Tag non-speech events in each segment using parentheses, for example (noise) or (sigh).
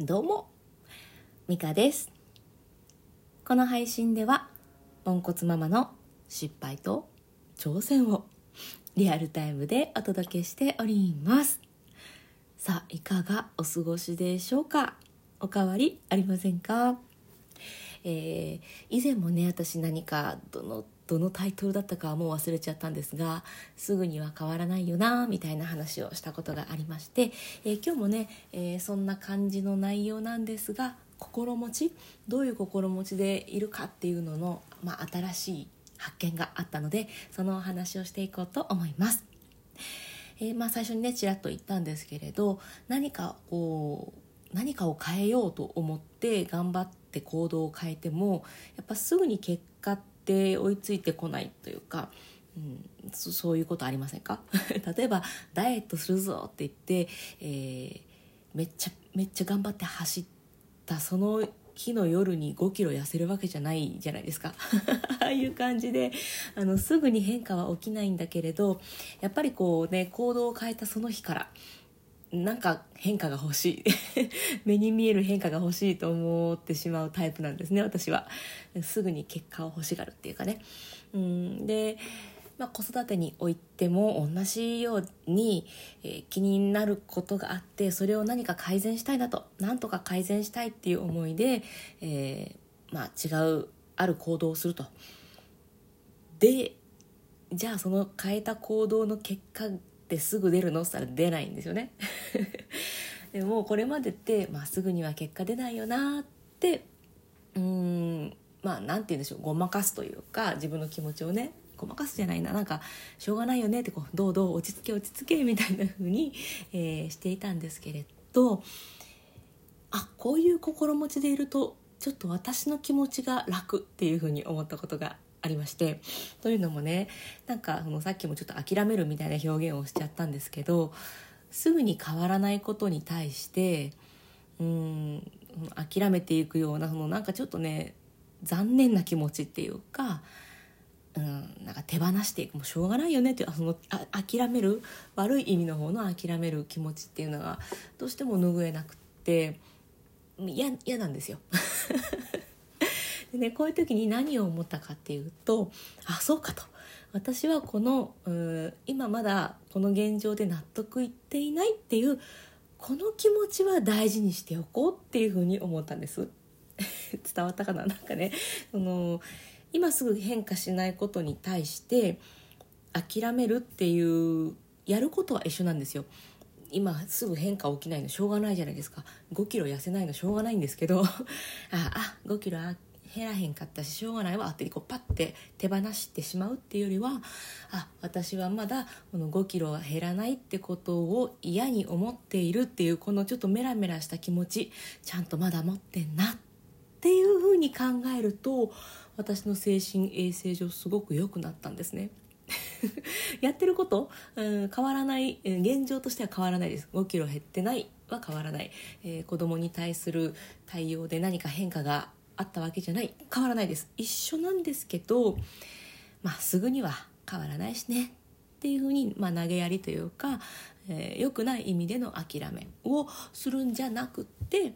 どうもミカです。この配信ではポンコツママの失敗と挑戦をリアルタイムでお届けしております。さあいかがお過ごしでしょうか？おかわりありませんか？えー、以前もね私何かどのどのタイトルだったかはもう忘れちゃったんですがすぐには変わらないよなみたいな話をしたことがありまして、えー、今日もね、えー、そんな感じの内容なんですが心持ちどういう心持ちでいるかっていうのの、まあ、新しい発見があったのでそのお話をしていこうと思います。えー、まあ、最初にねちらっと言ったんですけれど何かこう何かを変えようと思って頑張って行動を変えてもやっぱすぐに結果って追いついてこないというか、うん、そそういうことありませんか？(laughs) 例えばダイエットするぞって言って、えー、めっちゃめっちゃ頑張って走ったその日の夜に5キロ痩せるわけじゃないじゃないですか。(laughs) ああいう感じであのすぐに変化は起きないんだけれどやっぱりこうね行動を変えたその日からなんか変化が欲しい。(laughs) 目に見える変化が欲しいと思ってしまうタイプなんですね私は。すぐに結果を欲しがるっていうかね。うん。で、まあ、子育てにおいても同じように、えー、気になることがあってそれを何か改善したいなとなんとか改善したいっていう思いで、えー、まあ、違うある行動をすると。でじゃあその変えた行動の結果ってすぐ出るの？って言ったら出ないんですよね。(laughs) でもこれまでってまあすぐには結果出ないよなってうんまあ何て言うんでしょう。ごまかすというか自分の気持ちをねごまかすじゃないな。なんかしょうがないよねってこうどうどう落ち着け落ち着けみたいな風に、えー、していたんですけれどあこういう心持ちでいるとちょっと私の気持ちが楽っていう風に思ったことがありましてというのもねなんかそのさっきもちょっと諦めるみたいな表現をしちゃったんですけどすぐに変わらないことに対してうん諦めていくようなそのなんかちょっとね残念な気持ちっていうか,、うん、なんか手放していくもうしょうがないよねっていうそのあ諦める悪い意味の方の諦める気持ちっていうのがどうしても拭えなくって嫌なんですよ。でねこういう時に何を思ったかっていうとあそうかと。私はこの今まだこの現状で納得いっていないっていうこの気持ちは大事にしておこうっていうふうに思ったんです。(laughs) 伝わったかな？なんかねその今すぐ変化しないことに対して諦めるっていうやることは一緒なんですよ。今すぐ変化起きないのしょうがないじゃないですか。5キロ痩せないのしょうがないんですけど。(laughs) ああ5キロ減らへんかったししょうがないわってこうパッて手放してしまうっていうよりはあ私はまだこの5キロは減らないってことを嫌に思っているっていうこのちょっとメラメラした気持ちちゃんとまだ持ってんなっていうふうに考えると私の精神衛生上すごく良くなったんですね。(laughs) やってること、うん、変わらない現状としては変わらないです5キロ減ってないは変わらない、えー、子供に対する対応で何か変化があったわけじゃない。変わらないです。一緒なんですけどまあすぐには変わらないしね。っていうふうに、まあ、投げやりというか、えー、良くない意味での諦めをするんじゃなくって、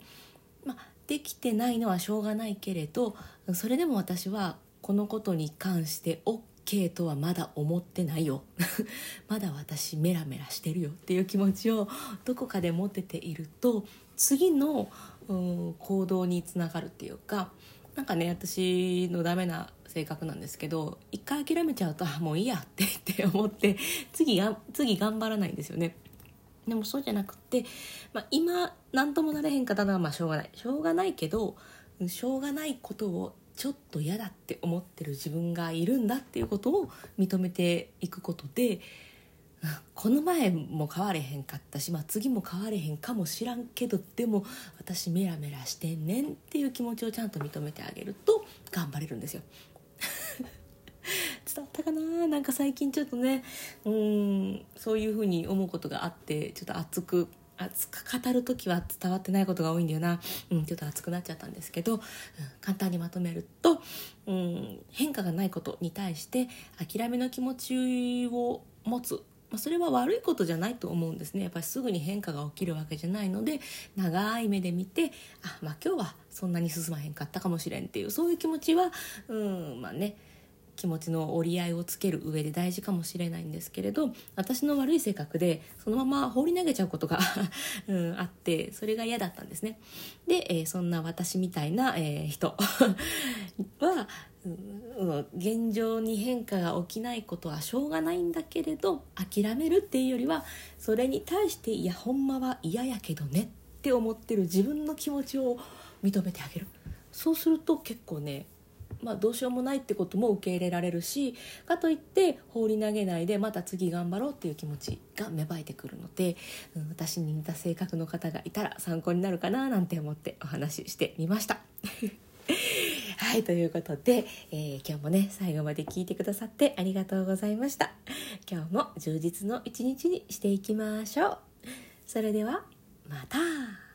まあ、できてないのはしょうがないけれどそれでも私はこのことに関して OK とはまだ思ってないよ。(laughs) まだ私メラメラしてるよっていう気持ちをどこかで持てていると次のうん行動につながるっていうかなんかね私のダメな性格なんですけど一回諦めちゃうともういいやってって思って次が次頑張らないんですよね。でもそうじゃなくって、まあ、今何ともなれへんかったのはまあしょうがない。しょうがないけどしょうがないことをちょっと嫌だって思ってる自分がいるんだっていうことを認めていくことでこの前も変われへんかったし、まあ、次も変われへんかもしらんけどでも私メラメラしてんねんっていう気持ちをちゃんと認めてあげると頑張れるんですよ。伝わったかななんか最近ちょっとねうんそういうふうに思うことがあってちょっと熱く熱く語る時は伝わってないことが多いんだよな、うん、ちょっと熱くなっちゃったんですけど、うん、簡単にまとめると、うん、変化がないことに対して諦めの気持ちを持つまあ、それは悪いことじゃないと思うんですね。やっぱりすぐに変化が起きるわけじゃないので長い目で見てあまあ今日はそんなに進まへんかったかもしれんっていうそういう気持ちはうんまあね気持ちの折り合いをつける上で大事かもしれないんですけれど私の悪い性格でそのまま放り投げちゃうことが (laughs) うん、あってそれが嫌だったんですね。で、えー、そんな私みたいな、えー、人は、現状に変化が起きないことはしょうがないんだけれど諦めるっていうよりはそれに対していやほんまは嫌やけどねって思ってる自分の気持ちを認めてあげるそうすると結構ねまあ、どうしようもないってことも受け入れられるしかといって放り投げないでまた次頑張ろうっていう気持ちが芽生えてくるので、うん、私に似た性格の方がいたら参考になるかななんて思ってお話ししてみました。はいということで、えー、今日もね最後まで聞いてくださってありがとうございました。今日も充実の一日にしていきましょう。それではまた。